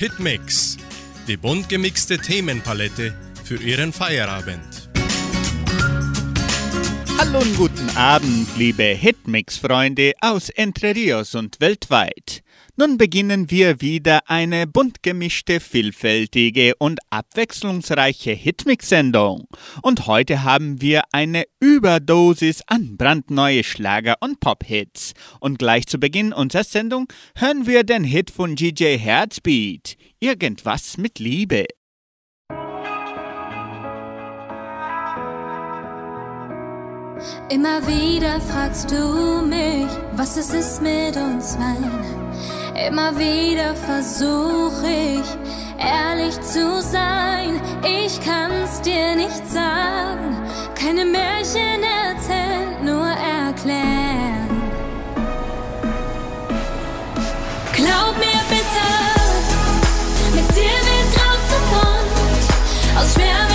Hitmix, die bunt gemixte Themenpalette für Ihren Feierabend. Hallo und guten Abend, liebe Hitmix-Freunde aus Entre Rios und weltweit. Nun beginnen wir wieder eine bunt gemischte, vielfältige und abwechslungsreiche Hitmix-Sendung. Und heute haben wir eine Überdosis an brandneue Schlager und Pop-Hits. Und gleich zu Beginn unserer Sendung hören wir den Hit von DJ Herzbeat. Irgendwas mit Liebe. Immer wieder fragst du mich, was es ist mit uns beiden. Immer wieder versuche ich, ehrlich zu sein. Ich kann's dir nicht sagen, keine Märchen erzählen, nur erklären. Glaub mir bitte, mit dir wird grau zu bunt, aus schwer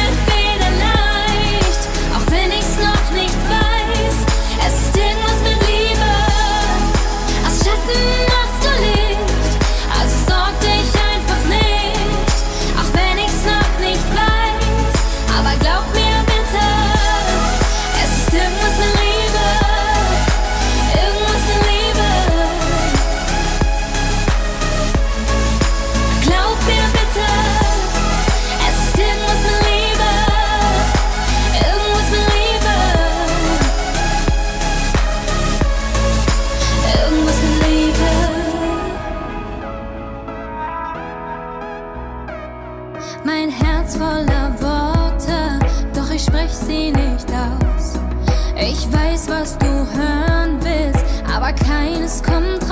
keines kommt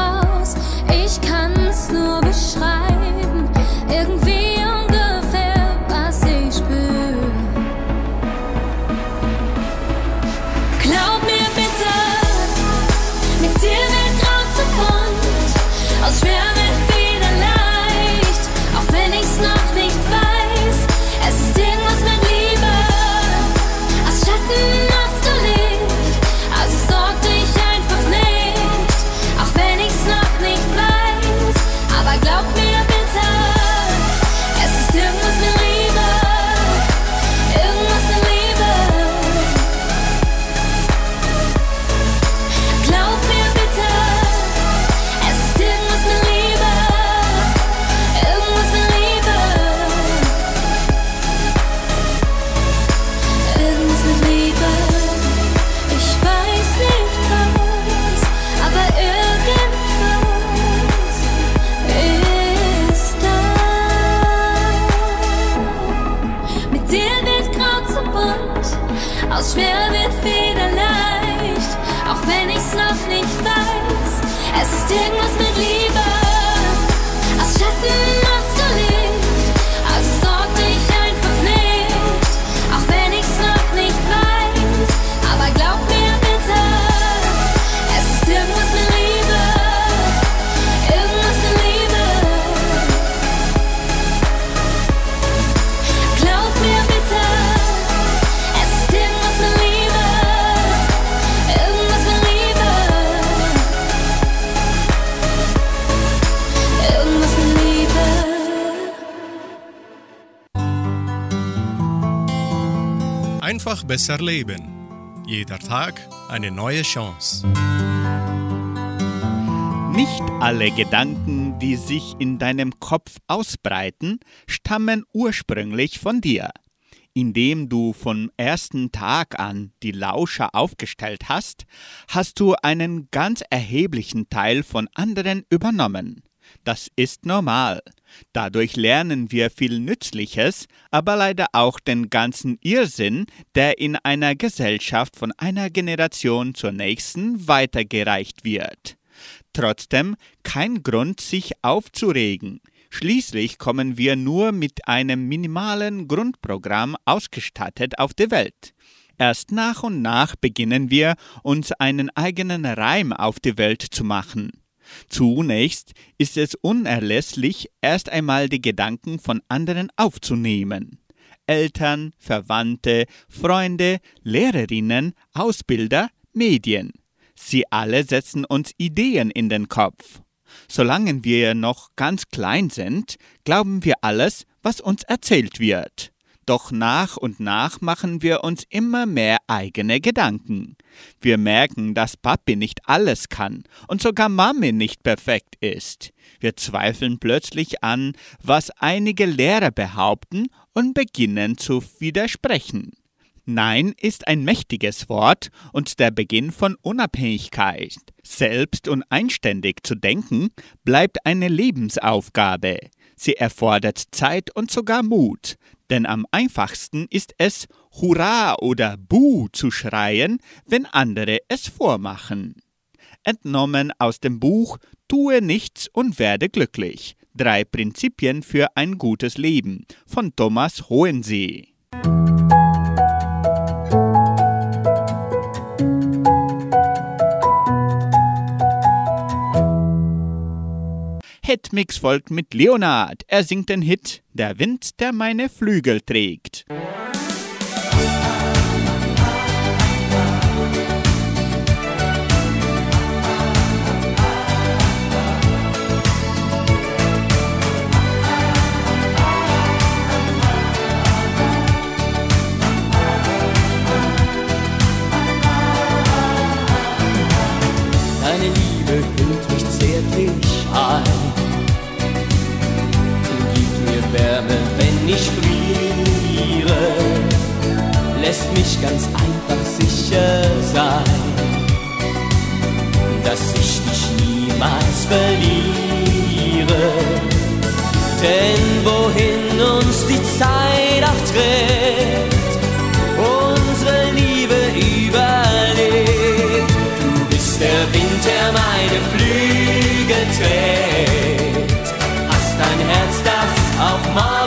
Einfach besser leben. Jeder Tag eine neue Chance. Nicht alle Gedanken, die sich in deinem Kopf ausbreiten, stammen ursprünglich von dir. Indem du vom ersten Tag an die Lauscher aufgestellt hast, hast du einen ganz erheblichen Teil von anderen übernommen. Das ist normal. Dadurch lernen wir viel Nützliches, aber leider auch den ganzen Irrsinn, der in einer Gesellschaft von einer Generation zur nächsten weitergereicht wird. Trotzdem kein Grund, sich aufzuregen. Schließlich kommen wir nur mit einem minimalen Grundprogramm ausgestattet auf die Welt. Erst nach und nach beginnen wir, uns einen eigenen Reim auf die Welt zu machen. Zunächst ist es unerlässlich, erst einmal die Gedanken von anderen aufzunehmen. Eltern, Verwandte, Freunde, Lehrerinnen, Ausbilder, Medien. Sie alle setzen uns Ideen in den Kopf. Solange wir noch ganz klein sind, glauben wir alles, was uns erzählt wird. Doch nach und nach machen wir uns immer mehr eigene Gedanken. Wir merken, dass Papi nicht alles kann und sogar Mami nicht perfekt ist. Wir zweifeln plötzlich an, was einige Lehrer behaupten und beginnen zu widersprechen. Nein ist ein mächtiges Wort und der Beginn von Unabhängigkeit. Selbst und einständig zu denken bleibt eine Lebensaufgabe. Sie erfordert Zeit und sogar Mut, denn am einfachsten ist es, Hurra oder Buh zu schreien, wenn andere es vormachen. Entnommen aus dem Buch Tue nichts und werde glücklich. Drei Prinzipien für ein gutes Leben von Thomas Hohensee. Hitmix folgt mit Leonard. Er singt den Hit Der Wind, der meine Flügel trägt. Deine Liebe hüllt mich zärtlich ein Wärme, wenn ich friere, lässt mich ganz einfach sicher sein, dass ich dich niemals verliere. Denn wohin uns die Zeit auch trägt, auch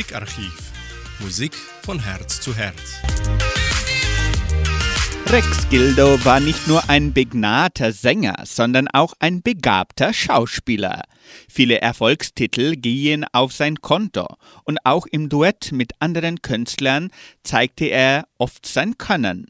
Musikarchiv. Musik von Herz zu Herz. Rex Gildo war nicht nur ein begnadeter Sänger, sondern auch ein begabter Schauspieler. Viele Erfolgstitel gehen auf sein Konto und auch im Duett mit anderen Künstlern zeigte er oft sein Können.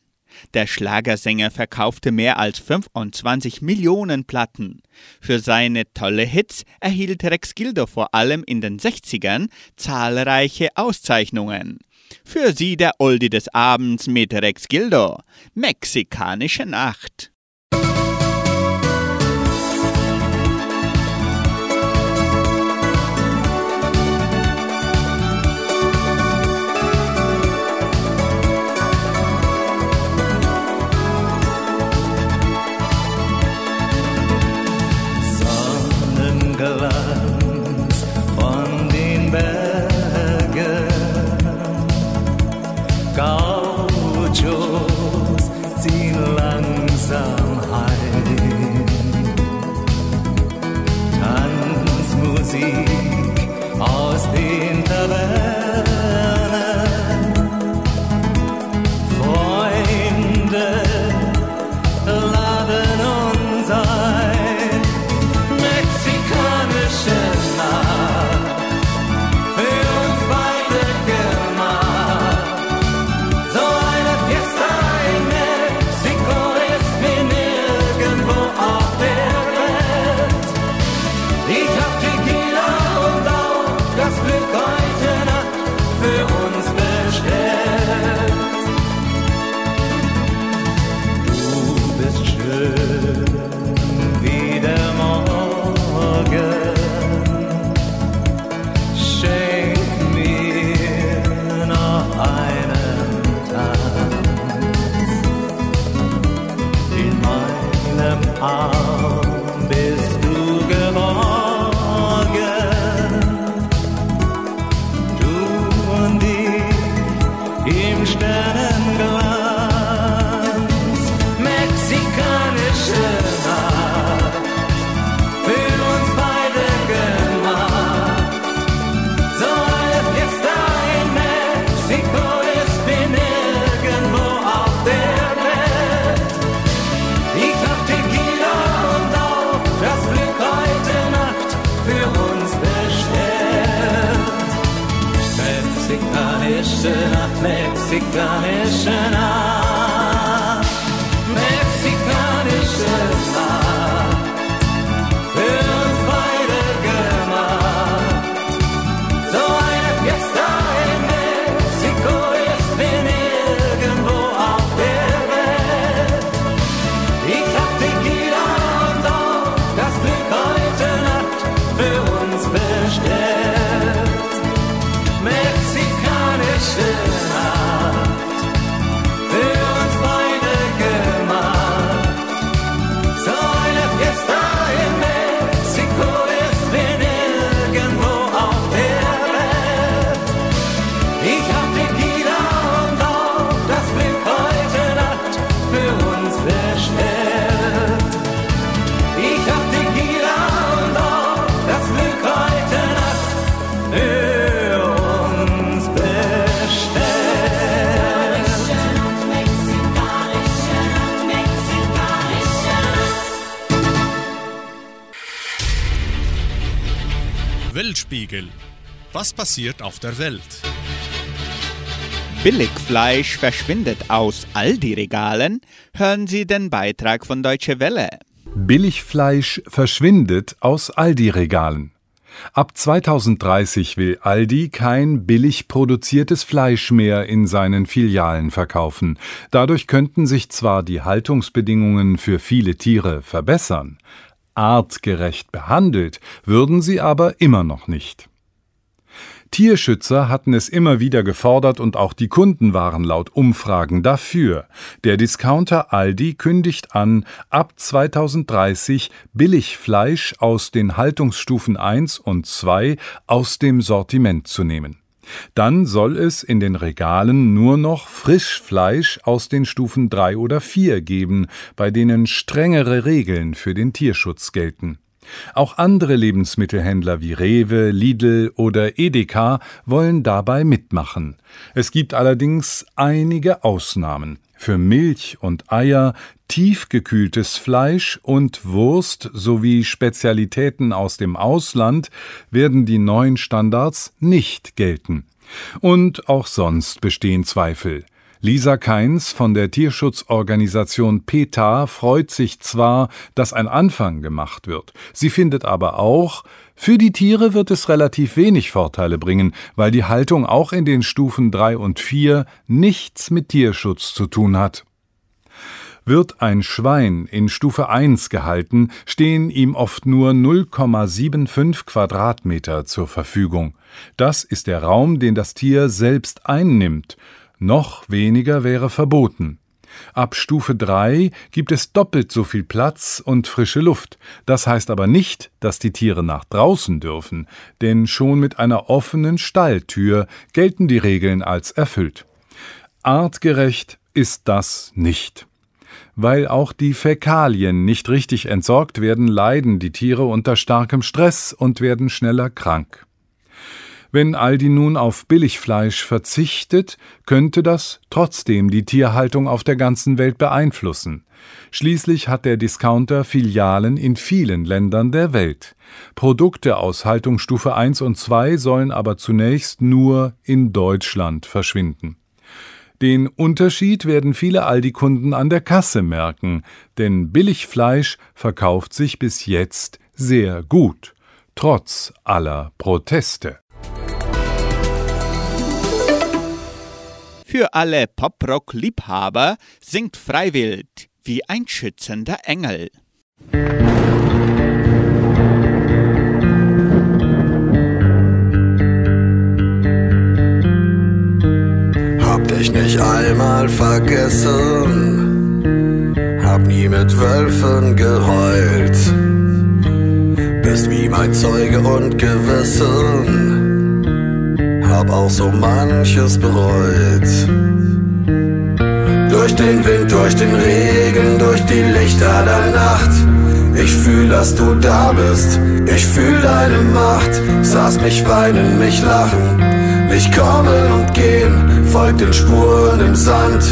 Der Schlagersänger verkaufte mehr als 25 Millionen Platten. Für seine tolle Hits erhielt Rex Gildo vor allem in den 60ern zahlreiche Auszeichnungen. Für Sie der Oldie des Abends mit Rex Gildo. Mexikanische Nacht. Mexikanische Nacht, Weltspiegel. Was passiert auf der Welt? Billigfleisch verschwindet aus Aldi-Regalen. Hören Sie den Beitrag von Deutsche Welle. Billigfleisch verschwindet aus Aldi-Regalen. Ab 2030 will Aldi kein billig produziertes Fleisch mehr in seinen Filialen verkaufen. Dadurch könnten sich zwar die Haltungsbedingungen für viele Tiere verbessern, artgerecht behandelt würden sie aber immer noch nicht. Tierschützer hatten es immer wieder gefordert und auch die Kunden waren laut Umfragen dafür. Der Discounter Aldi kündigt an, ab 2030 Billigfleisch aus den Haltungsstufen 1 und 2 aus dem Sortiment zu nehmen. Dann soll es in den Regalen nur noch Frischfleisch aus den Stufen 3 oder 4 geben, bei denen strengere Regeln für den Tierschutz gelten. Auch andere Lebensmittelhändler wie Rewe, Lidl oder Edeka wollen dabei mitmachen. Es gibt allerdings einige Ausnahmen. Für Milch und Eier, tiefgekühltes Fleisch und Wurst sowie Spezialitäten aus dem Ausland werden die neuen Standards nicht gelten. Und auch sonst bestehen Zweifel. Lisa Keins von der Tierschutzorganisation PETA freut sich zwar, dass ein Anfang gemacht wird, sie findet aber auch, für die Tiere wird es relativ wenig Vorteile bringen, weil die Haltung auch in den Stufen 3 und 4 nichts mit Tierschutz zu tun hat. Wird ein Schwein in Stufe 1 gehalten, stehen ihm oft nur 0,75 Quadratmeter zur Verfügung. Das ist der Raum, den das Tier selbst einnimmt. Noch weniger wäre verboten. Ab Stufe 3 gibt es doppelt so viel Platz und frische Luft. Das heißt aber nicht, dass die Tiere nach draußen dürfen, denn schon mit einer offenen Stalltür gelten die Regeln als erfüllt. Artgerecht ist das nicht. Weil auch die Fäkalien nicht richtig entsorgt werden, leiden die Tiere unter starkem Stress und werden schneller krank. Wenn Aldi nun auf Billigfleisch verzichtet, könnte das trotzdem die Tierhaltung auf der ganzen Welt beeinflussen. Schließlich hat der Discounter Filialen in vielen Ländern der Welt. Produkte aus Haltungsstufe 1 und 2 sollen aber zunächst nur in Deutschland verschwinden. Den Unterschied werden viele Aldi-Kunden an der Kasse merken, denn Billigfleisch verkauft sich bis jetzt sehr gut, trotz aller Proteste. Für alle Poprock-Liebhaber singt Freiwild wie ein schützender Engel. Hab dich nicht einmal vergessen, hab nie mit Wölfen geheult. Bist wie mein Zeuge und Gewissen, hab auch so manches bereut. Durch den Wind, durch den Regen, durch die Lichter der Nacht. Ich fühl, dass du da bist, ich fühl deine Macht. Saß mich weinen, mich lachen, mich kommen und gehen, folg den Spuren im Sand.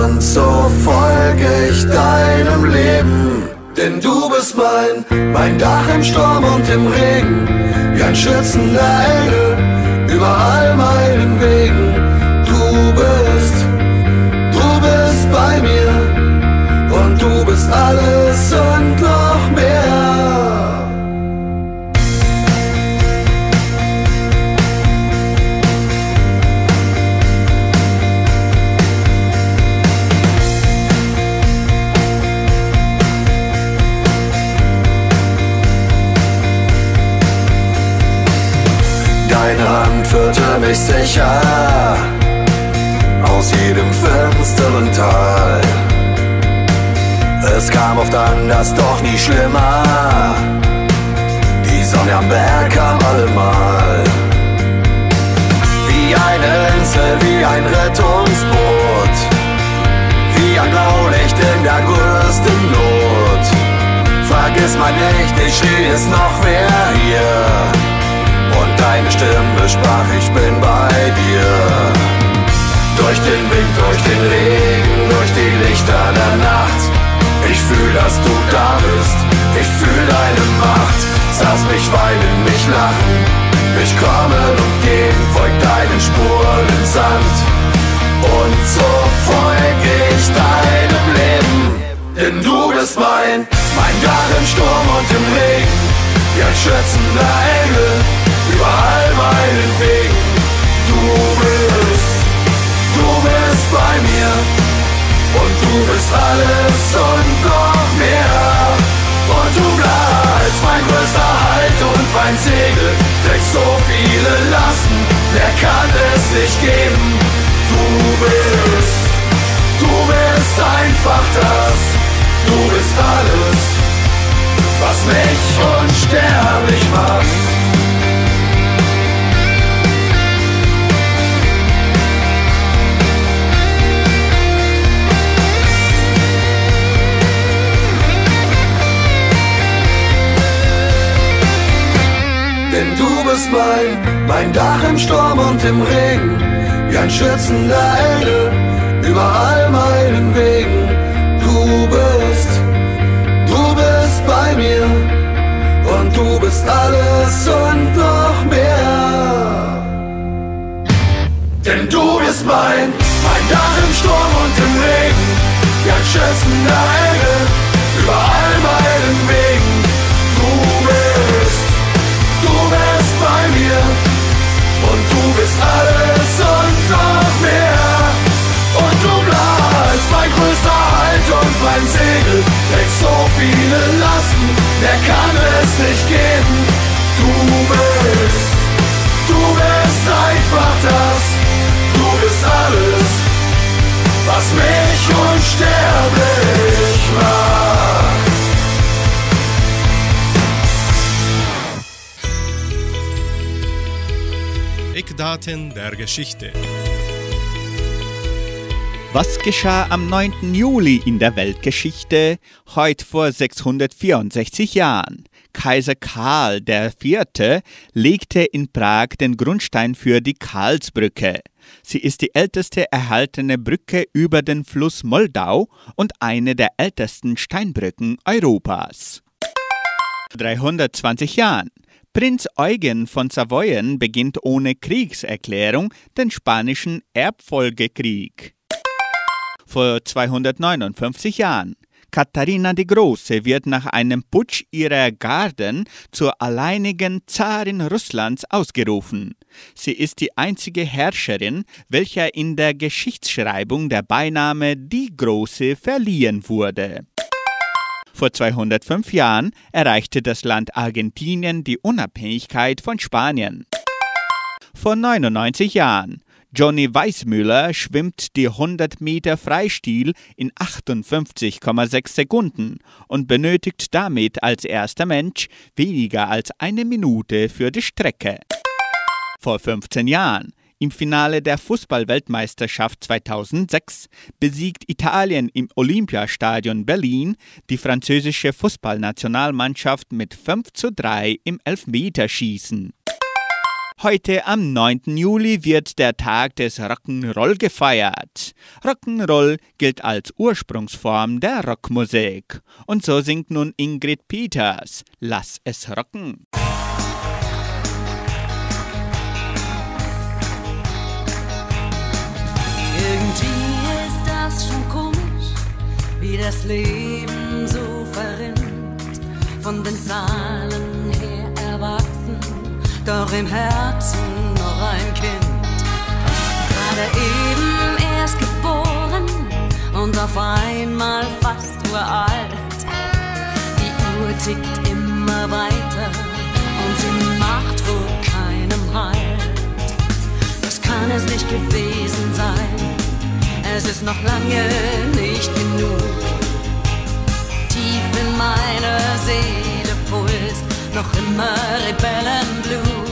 Und so folge ich deinem Leben. Denn du bist mein, mein Dach im Sturm und im Regen, wie ein schützender Engel über all meinen Wegen. Du bist, du bist bei mir und du bist alles und noch mehr. Führte mich sicher aus jedem finsteren Tal. Es kam oft anders, doch nie schlimmer. Die Sonne am Berg kam allemal. Wie eine Insel, wie ein Rettungsboot. Wie ein Blaulicht in der größten Not. Vergiss mal nicht, ich stehe es noch wer hier. Deine Stimme sprach, ich bin bei dir. Durch den Wind, durch den Regen, durch die Lichter der Nacht. Ich fühl, dass du da bist, ich fühl deine Macht. Saß mich weinen, mich lachen, mich kommen und gehen, folg deinen Spuren im Sand. Und so folge ich deinem Leben, denn du bist mein, mein im Sturm und im Regen, wie ein schützender Engel über all meinen Wegen. Du bist, du bist bei mir und du bist alles und noch mehr. Und du bleibst mein größter Halt und mein Segel, trägst so viele Lasten, wer kann es nicht geben? Du bist, du bist einfach das, du bist alles, was mich unsterblich macht. Bist mein, mein Dach im Sturm und im Regen, wie ein schützender Engel über all meinen Wegen. Du bist, du bist bei mir und du bist alles und noch mehr. Denn du bist mein, Mein Dach im Sturm und im Regen, gern schützender Engel über all meinen Wegen. Du bist alles und noch mehr. Und du bleibst mein größter Halt und mein Segel, trägst so viele Lasten, der kann es nicht geben. Du bist, du bist einfach das, du bist alles, was mich unsterblich macht. Eckdaten der Geschichte. Was geschah am 9. Juli in der Weltgeschichte, heute vor 664 Jahren? Kaiser Karl IV. legte in Prag den Grundstein für die Karlsbrücke. Sie ist die älteste erhaltene Brücke über den Fluss Moldau und eine der ältesten Steinbrücken Europas. 320 Jahren. Prinz Eugen von Savoyen beginnt ohne Kriegserklärung den spanischen Erbfolgekrieg. Vor 259 Jahren. Katharina die Große wird nach einem Putsch ihrer Garden zur alleinigen Zarin Russlands ausgerufen. Sie ist die einzige Herrscherin, welcher in der Geschichtsschreibung der Beiname die Große verliehen wurde. Vor 205 Jahren erreichte das Land Argentinien die Unabhängigkeit von Spanien. Vor 99 Jahren. Johnny Weissmüller schwimmt die 100 Meter Freistil in 58,6 Sekunden und benötigt damit als erster Mensch weniger als eine Minute für die Strecke. Vor 15 Jahren. Im Finale der Fußballweltmeisterschaft 2006 besiegt Italien im Olympiastadion Berlin die französische Fußballnationalmannschaft mit 5 zu 3 im Elfmeterschießen. Heute am 9. Juli wird der Tag des Rock'n'Roll gefeiert. Rock'n'Roll gilt als Ursprungsform der Rockmusik. Und so singt nun Ingrid Peters Lass es rocken. Wie das Leben so verrinnt. Von den Zahlen her erwachsen, doch im Herzen noch ein Kind. Gerade eben erst geboren und auf einmal fast uralt. Die Uhr tickt immer weiter und sie macht wohl keinem Halt. Das kann es nicht gewesen sein. Es ist noch lange nicht genug. Tief in meiner Seele pulst noch immer Rebellenblut.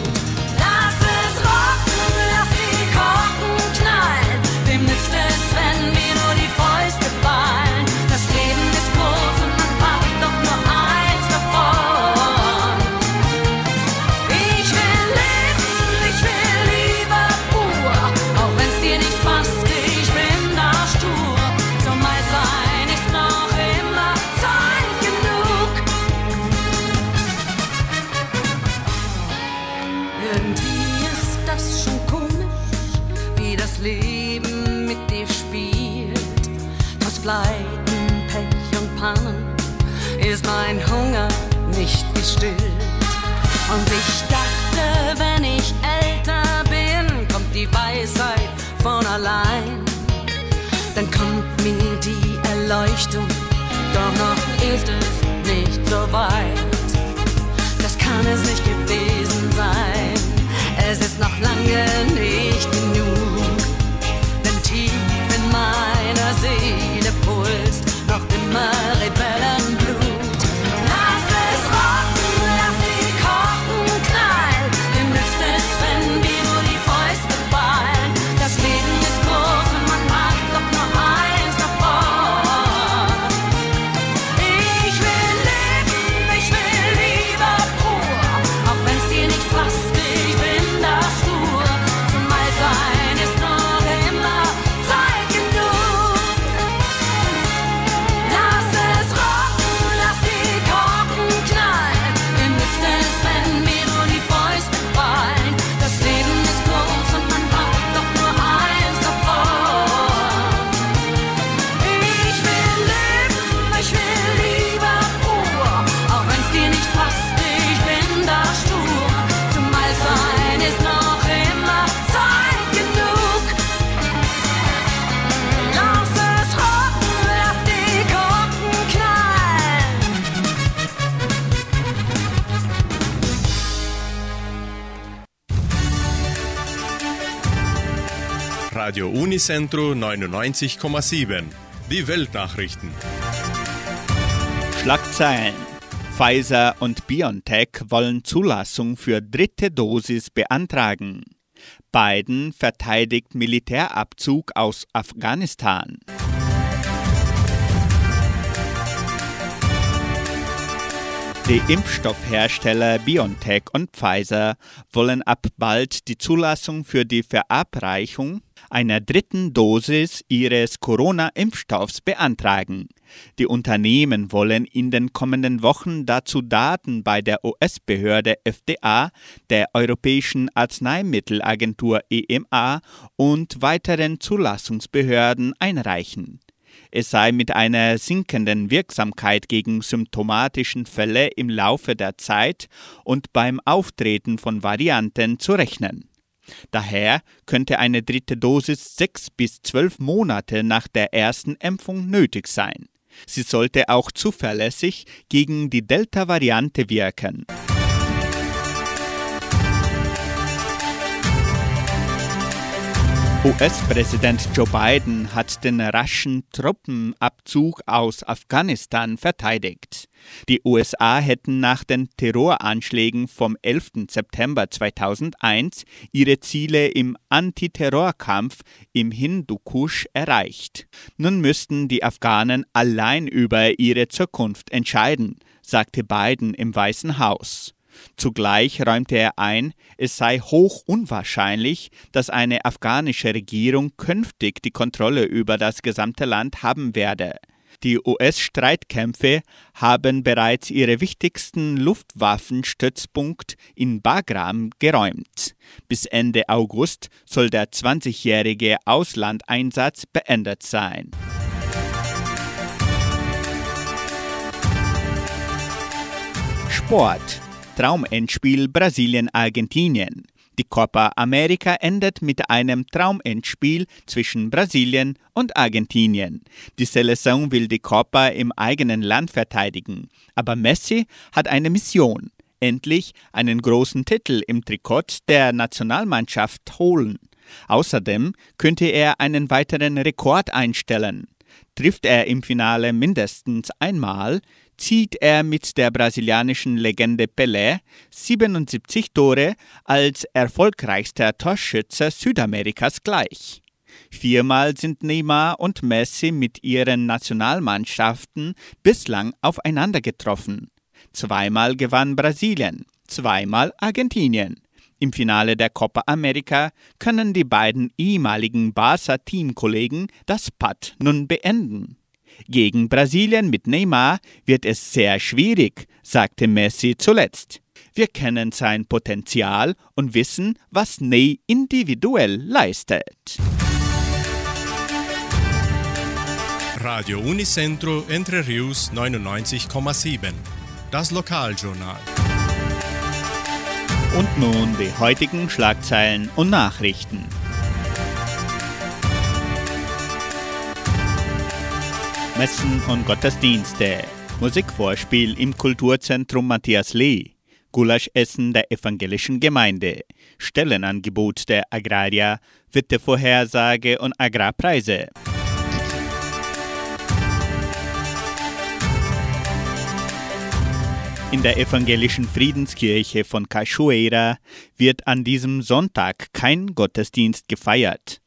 Erleuchtung, doch noch ist es nicht so weit. Das kann es nicht gewesen sein. Es ist noch lange nicht Unicentro 99,7. Die Weltnachrichten. Schlagzeilen. Pfizer und BioNTech wollen Zulassung für dritte Dosis beantragen. Biden verteidigt Militärabzug aus Afghanistan. Die Impfstoffhersteller BioNTech und Pfizer wollen ab bald die Zulassung für die Verabreichung einer dritten Dosis ihres Corona-Impfstoffs beantragen. Die Unternehmen wollen in den kommenden Wochen dazu Daten bei der US-Behörde FDA, der Europäischen Arzneimittelagentur EMA und weiteren Zulassungsbehörden einreichen. Es sei mit einer sinkenden Wirksamkeit gegen symptomatischen Fälle im Laufe der Zeit und beim Auftreten von Varianten zu rechnen. Daher könnte eine dritte Dosis sechs bis zwölf Monate nach der ersten Impfung nötig sein. Sie sollte auch zuverlässig gegen die Delta-Variante wirken. US-Präsident Joe Biden hat den raschen Truppenabzug aus Afghanistan verteidigt. Die USA hätten nach den Terroranschlägen vom 11. September 2001 ihre Ziele im Antiterrorkampf im Hindukusch erreicht. Nun müssten die Afghanen allein über ihre Zukunft entscheiden, sagte Biden im Weißen Haus. Zugleich räumte er ein, es sei hoch unwahrscheinlich, dass eine afghanische Regierung künftig die Kontrolle über das gesamte Land haben werde. Die US-Streitkämpfe haben bereits ihre wichtigsten Luftwaffenstützpunkt in Bagram geräumt. Bis Ende August soll der 20-jährige Auslandeinsatz beendet sein. Sport Traumendspiel Brasilien-Argentinien. Die Copa America endet mit einem Traumendspiel zwischen Brasilien und Argentinien. Die Seleção will die Copa im eigenen Land verteidigen, aber Messi hat eine Mission. Endlich einen großen Titel im Trikot der Nationalmannschaft holen. Außerdem könnte er einen weiteren Rekord einstellen. Trifft er im Finale mindestens einmal, zieht er mit der brasilianischen Legende Pelé 77 Tore als erfolgreichster Torschütze Südamerikas gleich. Viermal sind Neymar und Messi mit ihren Nationalmannschaften bislang aufeinander getroffen. Zweimal gewann Brasilien, zweimal Argentinien. Im Finale der Copa America können die beiden ehemaligen Barca-Teamkollegen das Putt nun beenden. Gegen Brasilien mit Neymar wird es sehr schwierig, sagte Messi zuletzt. Wir kennen sein Potenzial und wissen, was Ney individuell leistet. Radio Unicentro Entre Rius 99,7. Das Lokaljournal. Und nun die heutigen Schlagzeilen und Nachrichten. Messen und Gottesdienste, Musikvorspiel im Kulturzentrum Matthias Lee, Gulaschessen der evangelischen Gemeinde, Stellenangebot der Agraria, Wittevorhersage und Agrarpreise. In der evangelischen Friedenskirche von Cachoeira wird an diesem Sonntag kein Gottesdienst gefeiert.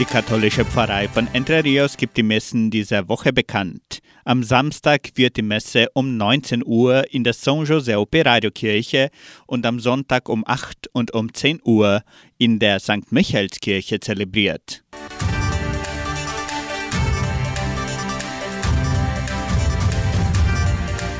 Die katholische Pfarrei von Entre Rios gibt die Messen dieser Woche bekannt. Am Samstag wird die Messe um 19 Uhr in der San José Operario Kirche und am Sonntag um 8 und um 10 Uhr in der St. Michaelskirche zelebriert.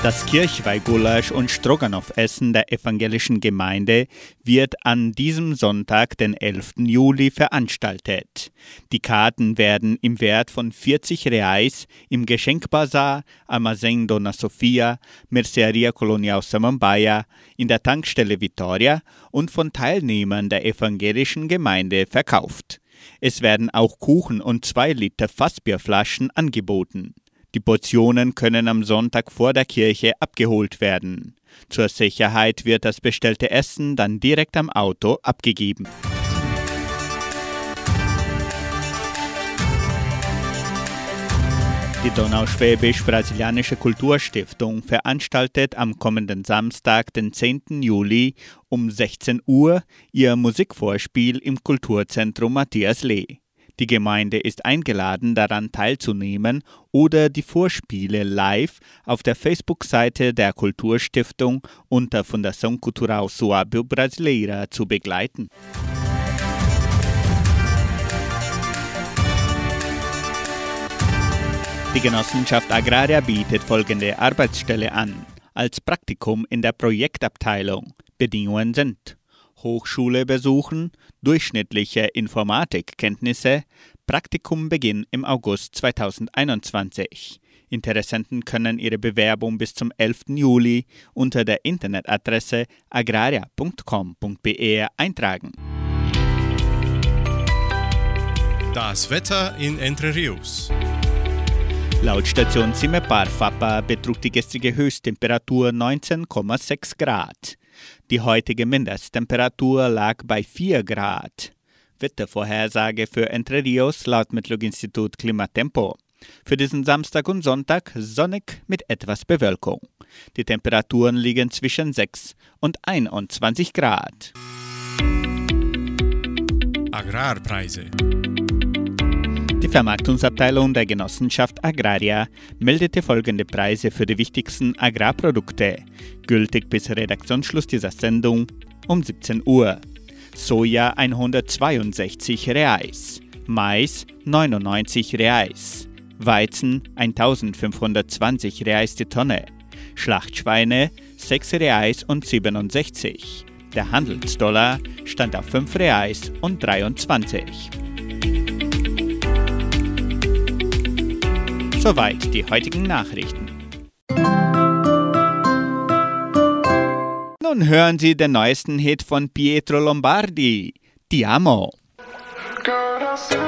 Das Kirchweihgulasch und Stroganoff-Essen der evangelischen Gemeinde wird an diesem Sonntag, den 11. Juli, veranstaltet. Die Karten werden im Wert von 40 Reais im Geschenkbazar Armazém Dona Sofia, Merceria Colonial Samambaia, in der Tankstelle Vitoria und von Teilnehmern der evangelischen Gemeinde verkauft. Es werden auch Kuchen und 2 Liter Fassbierflaschen angeboten. Die Portionen können am Sonntag vor der Kirche abgeholt werden. Zur Sicherheit wird das bestellte Essen dann direkt am Auto abgegeben. Die Donauschwäbisch-Brasilianische Kulturstiftung veranstaltet am kommenden Samstag, den 10. Juli um 16 Uhr ihr Musikvorspiel im Kulturzentrum Matthias Lee. Die Gemeinde ist eingeladen, daran teilzunehmen oder die Vorspiele live auf der Facebook-Seite der Kulturstiftung unter Fundação Cultural Suábio Brasileira zu begleiten. Die Genossenschaft Agraria bietet folgende Arbeitsstelle an. Als Praktikum in der Projektabteilung. Bedingungen sind Hochschule besuchen, durchschnittliche Informatikkenntnisse, Praktikumbeginn im August 2021. Interessenten können ihre Bewerbung bis zum 11. Juli unter der Internetadresse agraria.com.br eintragen. Das Wetter in Entre Rios. Laut Station Zimmerbar Fapa betrug die gestrige Höchsttemperatur 19,6 Grad. Die heutige Mindesttemperatur lag bei 4 Grad. Wettervorhersage für Entre Rios laut Metlog-Institut Klimatempo. Für diesen Samstag und Sonntag sonnig mit etwas Bewölkung. Die Temperaturen liegen zwischen 6 und 21 Grad. Agrarpreise. Die Vermarktungsabteilung der Genossenschaft Agraria meldete folgende Preise für die wichtigsten Agrarprodukte, gültig bis Redaktionsschluss dieser Sendung um 17 Uhr. Soja 162 Reais, Mais 99 Reais, Weizen 1520 Reais die Tonne, Schlachtschweine 6 Reais und 67. Der Handelsdollar stand auf 5 Reais und 23. Soweit die heutigen Nachrichten. Nun hören Sie den neuesten Hit von Pietro Lombardi, Ti amo. Ich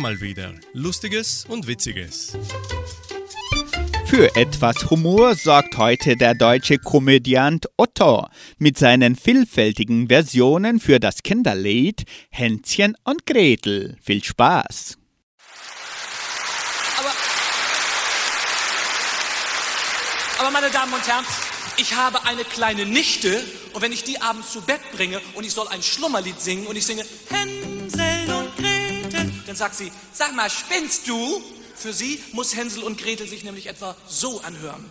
mal wieder Lustiges und Witziges. Für etwas Humor sorgt heute der deutsche Komödiant Otto mit seinen vielfältigen Versionen für das Kinderlied Hänschen und Gretel. Viel Spaß! Aber meine Damen und Herren, ich habe eine kleine Nichte und wenn ich die abends zu Bett bringe und ich soll ein Schlummerlied singen und ich singe Gretel, dann sagt sie, sag mal, spinnst du? Für sie muss Hänsel und Gretel sich nämlich etwa so anhören.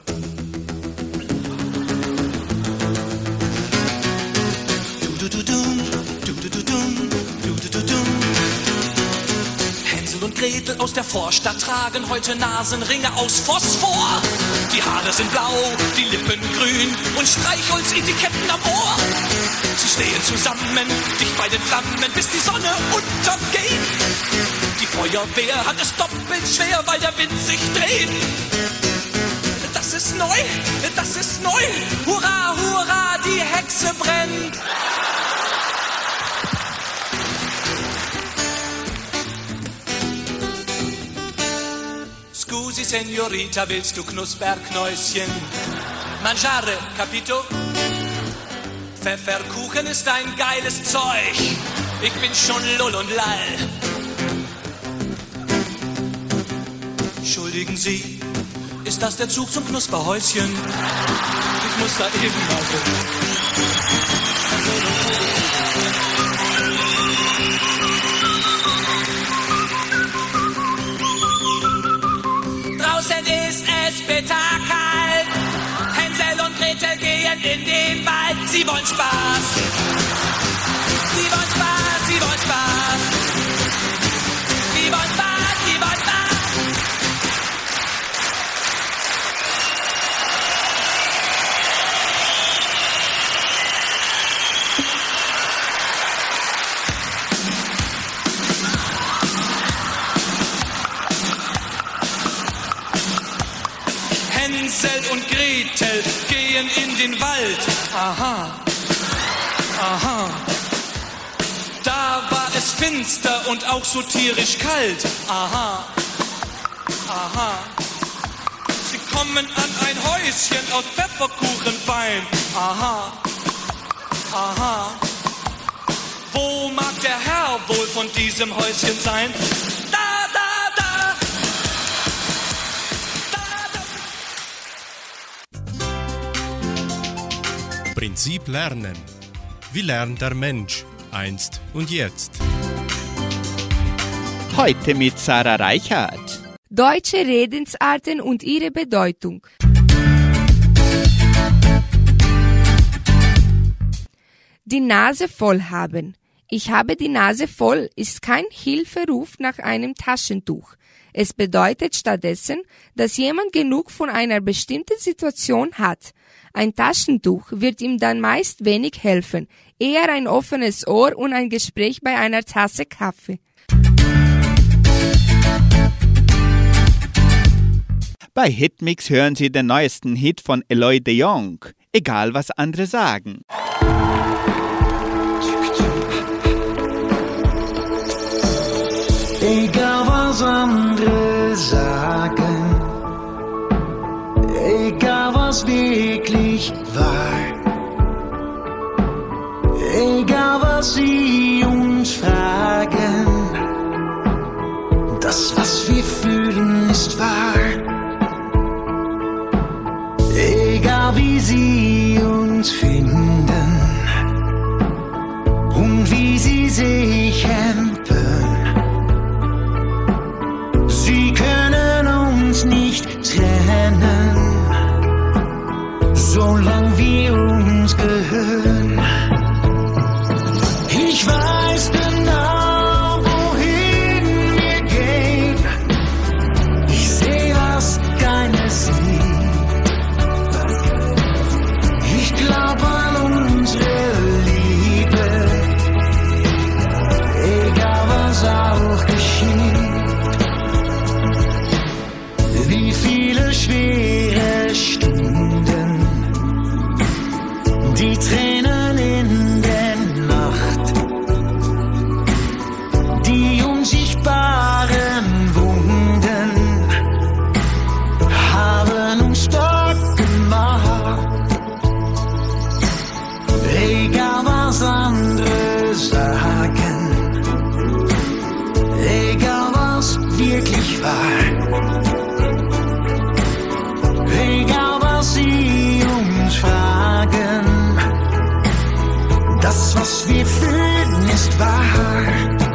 Hänsel und Gretel aus der Vorstadt tragen heute Nasenringe aus Phosphor. Die Haare sind blau, die Lippen grün und Streichholzetiketten am Ohr. Sie stehen zusammen, dicht bei den Flammen, bis die Sonne untergeht. Die Feuerwehr hat es doppelt schwer, weil der Wind sich dreht. Das ist neu, das ist neu. Hurra, hurra, die Hexe brennt. Scusi, Senorita, willst du Knusperknäuschen? Mangiare, capito? Pfefferkuchen ist ein geiles Zeug. Ich bin schon lull und lall. Entschuldigen Sie, ist das der Zug zum Knusperhäuschen? Ich muss da eben mal gucken. Wollen Spaß. Sie wollen Spaß, sie wollen Spaß. Sie wollen Spaß, sie wollen Spaß. Hänsel und Gretel gehen in den Wald. Aha. Finster und auch so tierisch kalt. Aha, aha. Sie kommen an ein Häuschen aus Pfefferkuchenfein. Aha, aha. Wo mag der Herr wohl von diesem Häuschen sein? Da, da, da. Prinzip Lernen. Wie lernt der Mensch einst und jetzt? Heute mit Sarah Reichert. Deutsche Redensarten und ihre Bedeutung. Die Nase voll haben. Ich habe die Nase voll ist kein Hilferuf nach einem Taschentuch. Es bedeutet stattdessen, dass jemand genug von einer bestimmten Situation hat. Ein Taschentuch wird ihm dann meist wenig helfen, eher ein offenes Ohr und ein Gespräch bei einer Tasse Kaffee. Bei Hitmix hören Sie den neuesten Hit von Eloy de Jong. Egal was andere sagen. Egal was andere sagen, egal was wirklich war, egal was sie uns fragen, das was wir fühlen ist wahr. Wie sie uns finden und wie sie sich hempen. Sie können uns nicht trennen, solange wir uns gehören. Das, was wir fühlen, ist wahr.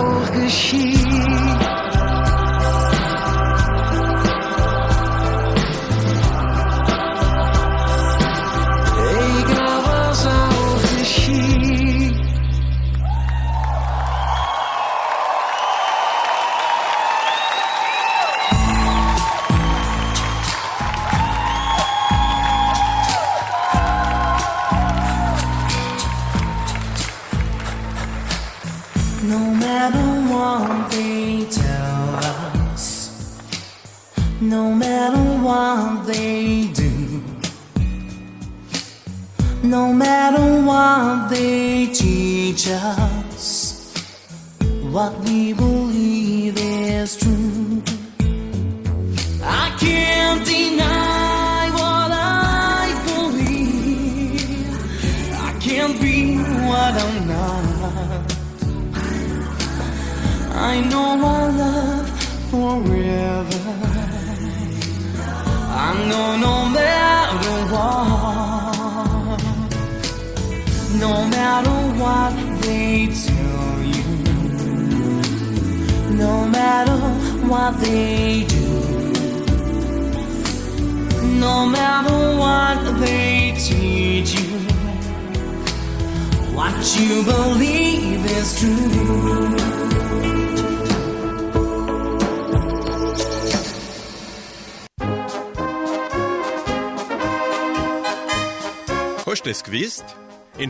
Auch geschieht.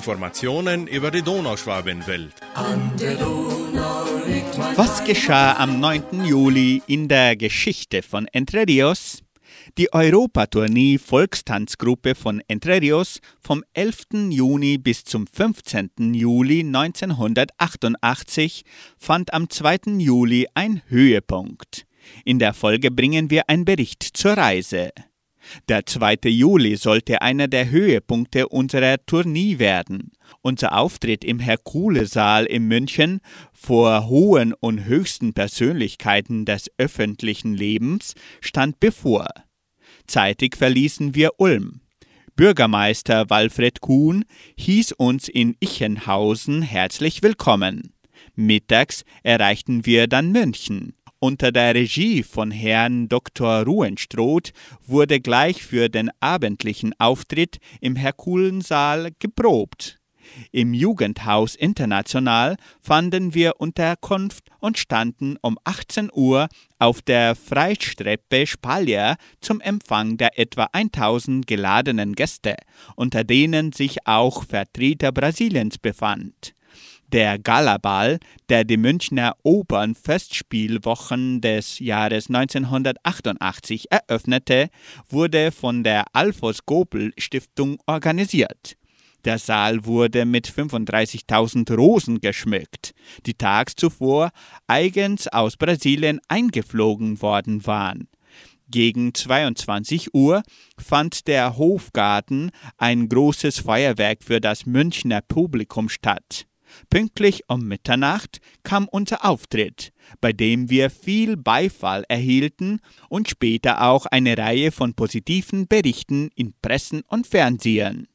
Informationen über die Donauschwabenwelt. Was geschah am 9. Juli in der Geschichte von Entre Rios? Die Europatournee Volkstanzgruppe von Entre Rios vom 11. Juni bis zum 15. Juli 1988 fand am 2. Juli ein Höhepunkt. In der Folge bringen wir einen Bericht zur Reise. Der 2. Juli sollte einer der Höhepunkte unserer Tournee werden. Unser Auftritt im Herkulesaal in München vor hohen und höchsten Persönlichkeiten des öffentlichen Lebens stand bevor. Zeitig verließen wir Ulm. Bürgermeister Walfred Kuhn hieß uns in Ichenhausen herzlich willkommen. Mittags erreichten wir dann München. Unter der Regie von Herrn Dr. Ruhenstroth wurde gleich für den abendlichen Auftritt im Herkulensaal geprobt. Im Jugendhaus International fanden wir Unterkunft und standen um 18 Uhr auf der Freistreppe Spalier zum Empfang der etwa 1000 geladenen Gäste, unter denen sich auch Vertreter Brasiliens befand. Der Galaball, der die Münchner Opernfestspielwochen des Jahres 1988 eröffnete, wurde von der Alfons Gobel Stiftung organisiert. Der Saal wurde mit 35.000 Rosen geschmückt, die tags zuvor eigens aus Brasilien eingeflogen worden waren. Gegen 22 Uhr fand der Hofgarten ein großes Feuerwerk für das Münchner Publikum statt. Pünktlich um Mitternacht kam unser Auftritt, bei dem wir viel Beifall erhielten und später auch eine Reihe von positiven Berichten in Pressen und Fernsehen.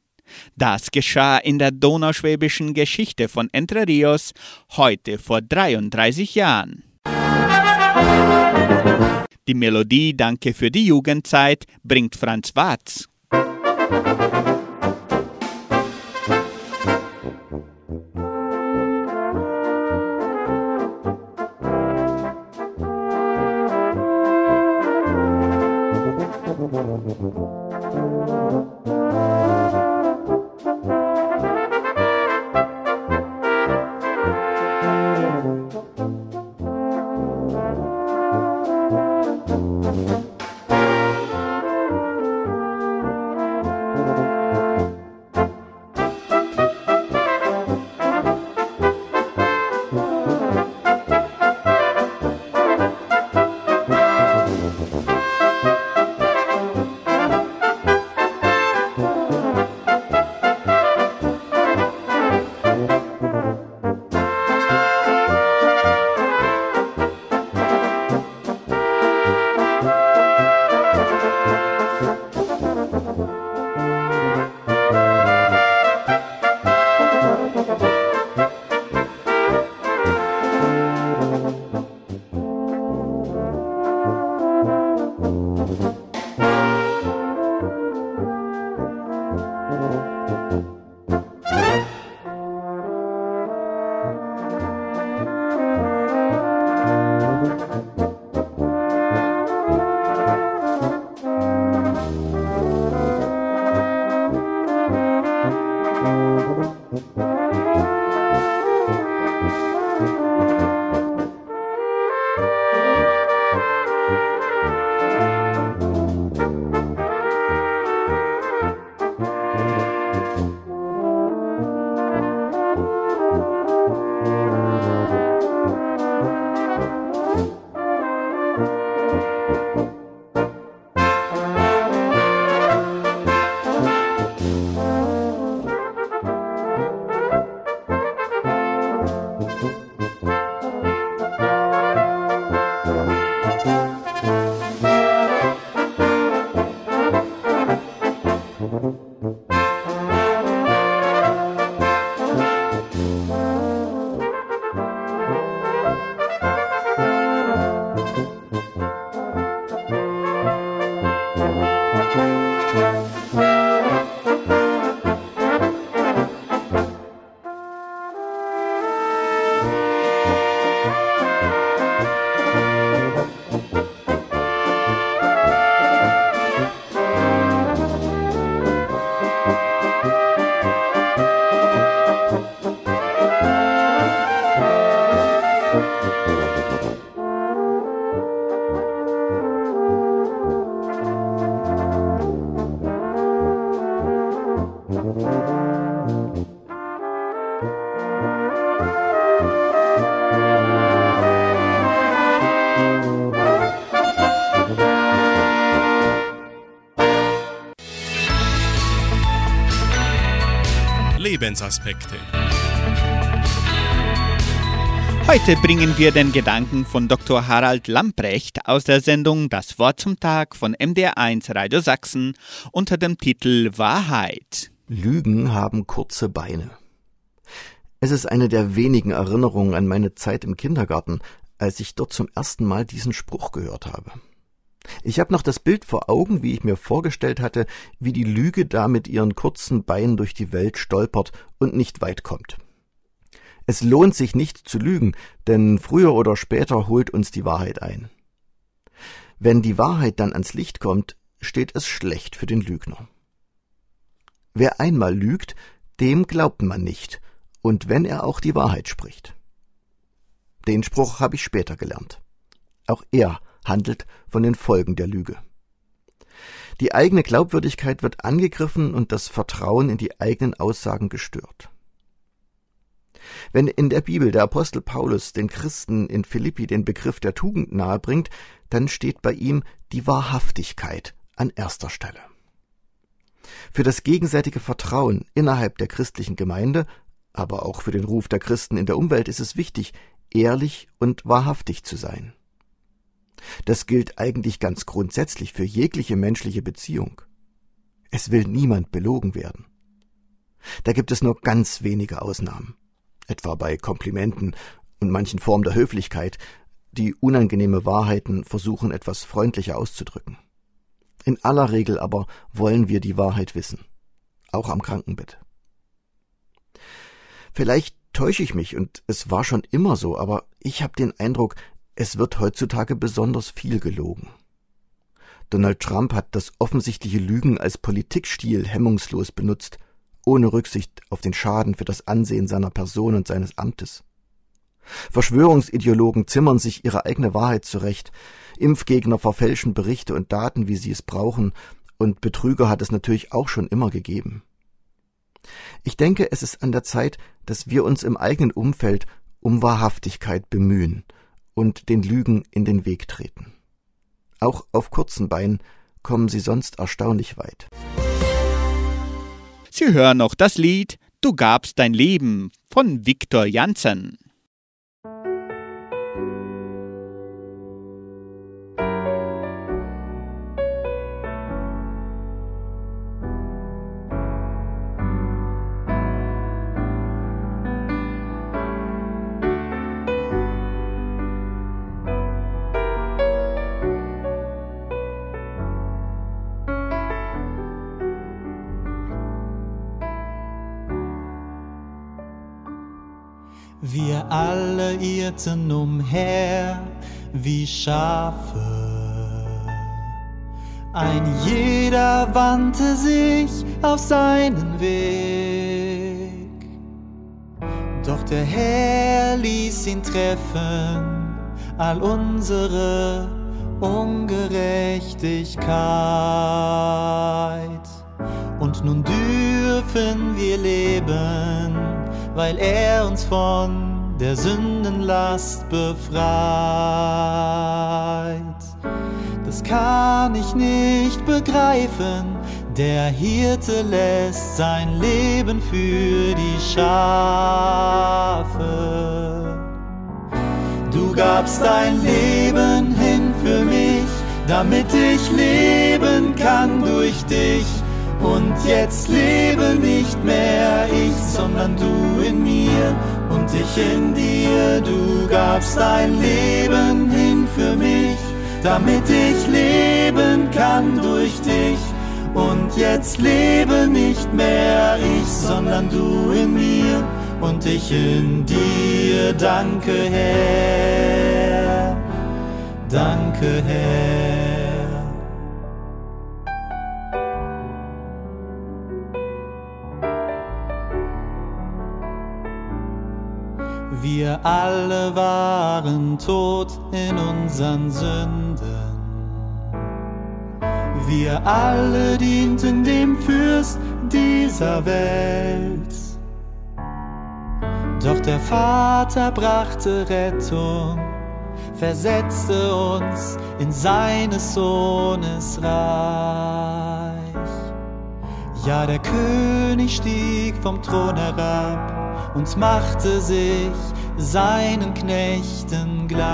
Das geschah in der donauschwäbischen Geschichte von Entre Rios heute vor 33 Jahren. Die Melodie Danke für die Jugendzeit bringt Franz Watz. Lebensaspekte. Heute bringen wir den Gedanken von Dr. Harald Lamprecht aus der Sendung Das Wort zum Tag von MDR1 Radio Sachsen unter dem Titel Wahrheit. Lügen haben kurze Beine. Es ist eine der wenigen Erinnerungen an meine Zeit im Kindergarten, als ich dort zum ersten Mal diesen Spruch gehört habe. Ich habe noch das Bild vor Augen, wie ich mir vorgestellt hatte, wie die Lüge da mit ihren kurzen Beinen durch die Welt stolpert und nicht weit kommt. Es lohnt sich nicht zu lügen, denn früher oder später holt uns die Wahrheit ein. Wenn die Wahrheit dann ans Licht kommt, steht es schlecht für den Lügner. Wer einmal lügt, dem glaubt man nicht, und wenn er auch die Wahrheit spricht. Den Spruch habe ich später gelernt. Auch er handelt von den Folgen der Lüge. Die eigene Glaubwürdigkeit wird angegriffen und das Vertrauen in die eigenen Aussagen gestört. Wenn in der Bibel der Apostel Paulus den Christen in Philippi den Begriff der Tugend nahebringt, dann steht bei ihm die Wahrhaftigkeit an erster Stelle. Für das gegenseitige Vertrauen innerhalb der christlichen Gemeinde, aber auch für den Ruf der Christen in der Umwelt ist es wichtig, ehrlich und wahrhaftig zu sein. Das gilt eigentlich ganz grundsätzlich für jegliche menschliche Beziehung. Es will niemand belogen werden. Da gibt es nur ganz wenige Ausnahmen, etwa bei Komplimenten und manchen Formen der Höflichkeit, die unangenehme Wahrheiten versuchen etwas freundlicher auszudrücken. In aller Regel aber wollen wir die Wahrheit wissen, auch am Krankenbett. Vielleicht täusche ich mich und es war schon immer so, aber ich habe den Eindruck, es wird heutzutage besonders viel gelogen. Donald Trump hat das offensichtliche Lügen als Politikstil hemmungslos benutzt, ohne Rücksicht auf den Schaden für das Ansehen seiner Person und seines Amtes. Verschwörungsideologen zimmern sich ihre eigene Wahrheit zurecht, Impfgegner verfälschen Berichte und Daten, wie sie es brauchen, und Betrüger hat es natürlich auch schon immer gegeben. Ich denke, es ist an der Zeit, dass wir uns im eigenen Umfeld um Wahrhaftigkeit bemühen und den Lügen in den Weg treten. Auch auf kurzen Beinen kommen sie sonst erstaunlich weit. Sie hören noch das Lied Du gabst dein Leben von Viktor Janssen. Irrten umher wie Schafe. Ein jeder wandte sich auf seinen Weg. Doch der Herr ließ ihn treffen, all unsere Ungerechtigkeit. Und nun dürfen wir leben weil er uns von der Sündenlast befreit. Das kann ich nicht begreifen, der Hirte lässt sein Leben für die Schafe. Du gabst dein Leben hin für mich, damit ich leben kann durch dich und jetzt lebe nicht mehr ich, sondern du in mir und ich in dir. Du gabst dein Leben hin für mich, damit ich leben kann durch dich. Und jetzt lebe nicht mehr ich, sondern du in mir und ich in dir. Danke, Herr. Danke, Herr. Wir alle waren tot in unseren Sünden. Wir alle dienten dem Fürst dieser Welt. Doch der Vater brachte Rettung, versetzte uns in seines Sohnes Reich. Ja, der König stieg vom Thron herab und machte sich seinen Knechten gleich.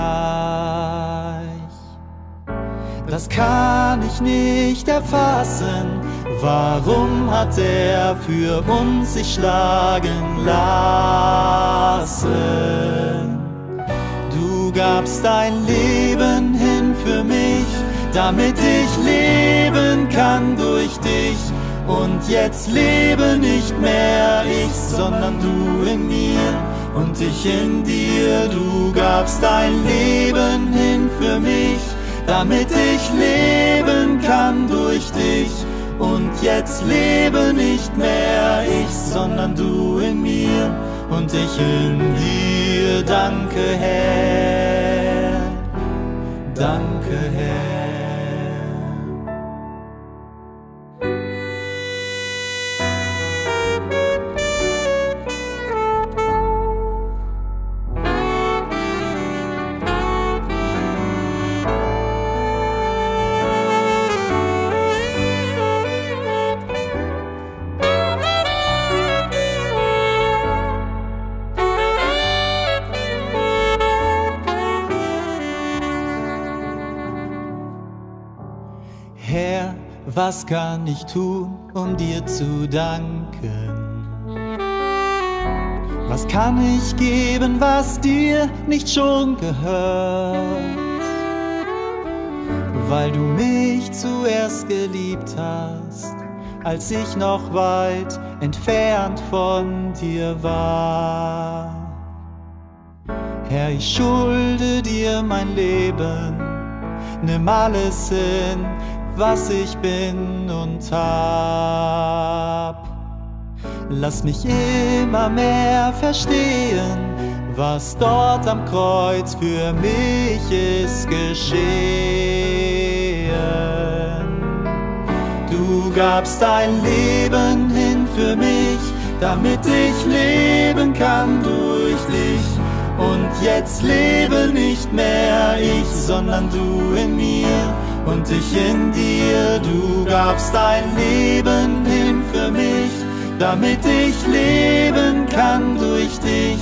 Das kann ich nicht erfassen, warum hat er für uns sich schlagen lassen? Du gabst dein Leben hin für mich, damit ich leben kann durch dich und jetzt lebe nicht mehr ich, sondern du in mir und ich in dir. Du gabst dein Leben hin für mich, damit ich leben kann durch dich. Und jetzt lebe nicht mehr ich, sondern du in mir und ich in dir. Danke, Herr. Danke, kann ich tun, um dir zu danken? Was kann ich geben, was dir nicht schon gehört? Weil du mich zuerst geliebt hast, als ich noch weit entfernt von dir war. Herr, ich schulde dir mein Leben, nimm alles hin, was ich bin und hab. Lass mich immer mehr verstehen, was dort am Kreuz für mich ist geschehen. Du gabst dein Leben hin für mich, damit ich leben kann durch dich. Und jetzt lebe nicht mehr ich, sondern du in mir und ich in dir. Du gabst dein Leben hin für mich, damit ich leben kann durch dich.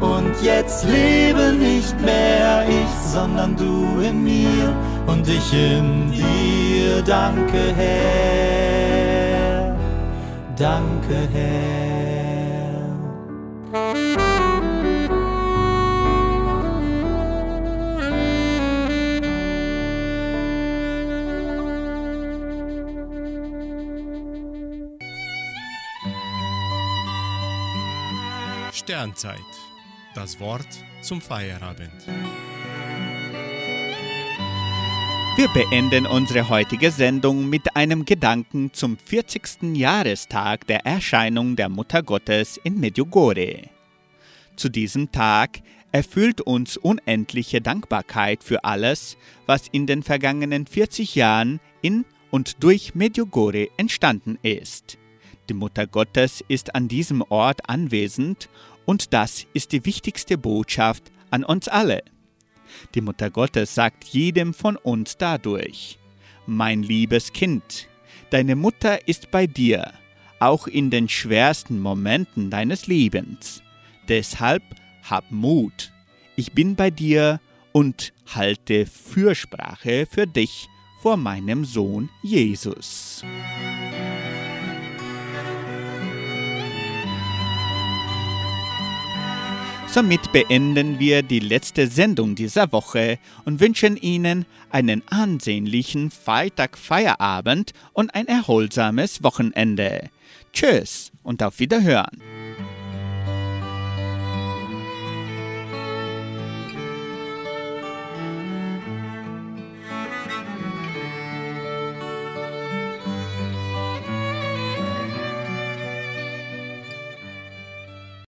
Und jetzt lebe nicht mehr ich, sondern du in mir und ich in dir. Danke, Herr. Danke, Herr. Sternzeit. Das Wort zum Feierabend. Wir beenden unsere heutige Sendung mit einem Gedanken zum 40. Jahrestag der Erscheinung der Mutter Gottes in Medjugorje. Zu diesem Tag erfüllt uns unendliche Dankbarkeit für alles, was in den vergangenen 40 Jahren in und durch Medjugorje entstanden ist. Die Mutter Gottes ist an diesem Ort anwesend und das ist die wichtigste Botschaft an uns alle. Die Mutter Gottes sagt jedem von uns dadurch, mein liebes Kind, deine Mutter ist bei dir, auch in den schwersten Momenten deines Lebens. Deshalb hab Mut, ich bin bei dir und halte Fürsprache für dich vor meinem Sohn Jesus. Somit beenden wir die letzte Sendung dieser Woche und wünschen Ihnen einen ansehnlichen Freitag-Feierabend und ein erholsames Wochenende. Tschüss und auf Wiederhören.